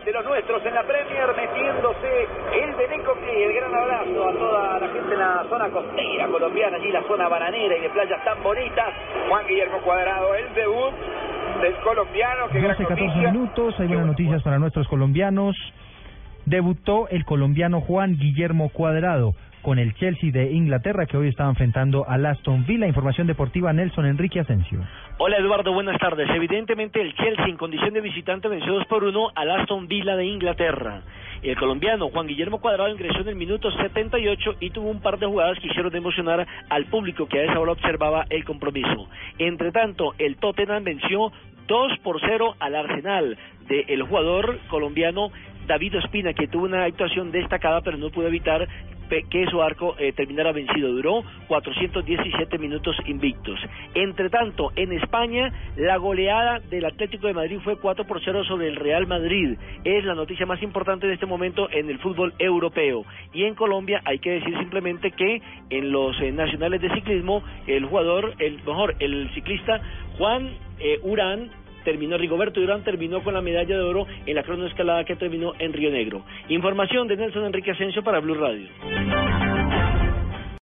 De los nuestros en la Premier metiéndose el de Necoclí. El gran abrazo a toda la gente en la zona costera colombiana, allí la zona bananera y de playas tan bonitas. Juan Guillermo Cuadrado, el debut del colombiano. Que 12, 14 minutos, hay buenas noticias para nuestros colombianos. Debutó el colombiano Juan Guillermo Cuadrado con el Chelsea de Inglaterra que hoy estaba enfrentando al Aston Villa. Información deportiva Nelson Enrique Asensio. Hola Eduardo, buenas tardes. Evidentemente el Chelsea en condición de visitante venció 2 por 1 al Aston Villa de Inglaterra. El colombiano Juan Guillermo Cuadrado ingresó en el minuto 78 y tuvo un par de jugadas que hicieron emocionar al público que a esa hora observaba el compromiso. Entre tanto, el Tottenham venció 2 por 0 al Arsenal del jugador colombiano David Ospina, que tuvo una actuación destacada, pero no pudo evitar que su arco eh, terminara vencido. Duró 417 minutos invictos. Entre tanto, en España, la goleada del Atlético de Madrid fue 4 por 0 sobre el Real Madrid. Es la noticia más importante de este momento en el fútbol europeo. Y en Colombia hay que decir simplemente que en los eh, nacionales de ciclismo, el jugador, el mejor, el ciclista Juan eh, Urán terminó, Rigoberto Durán terminó con la medalla de oro en la cronoescalada que terminó en Río Negro. Información de Nelson Enrique Asensio para Blue Radio.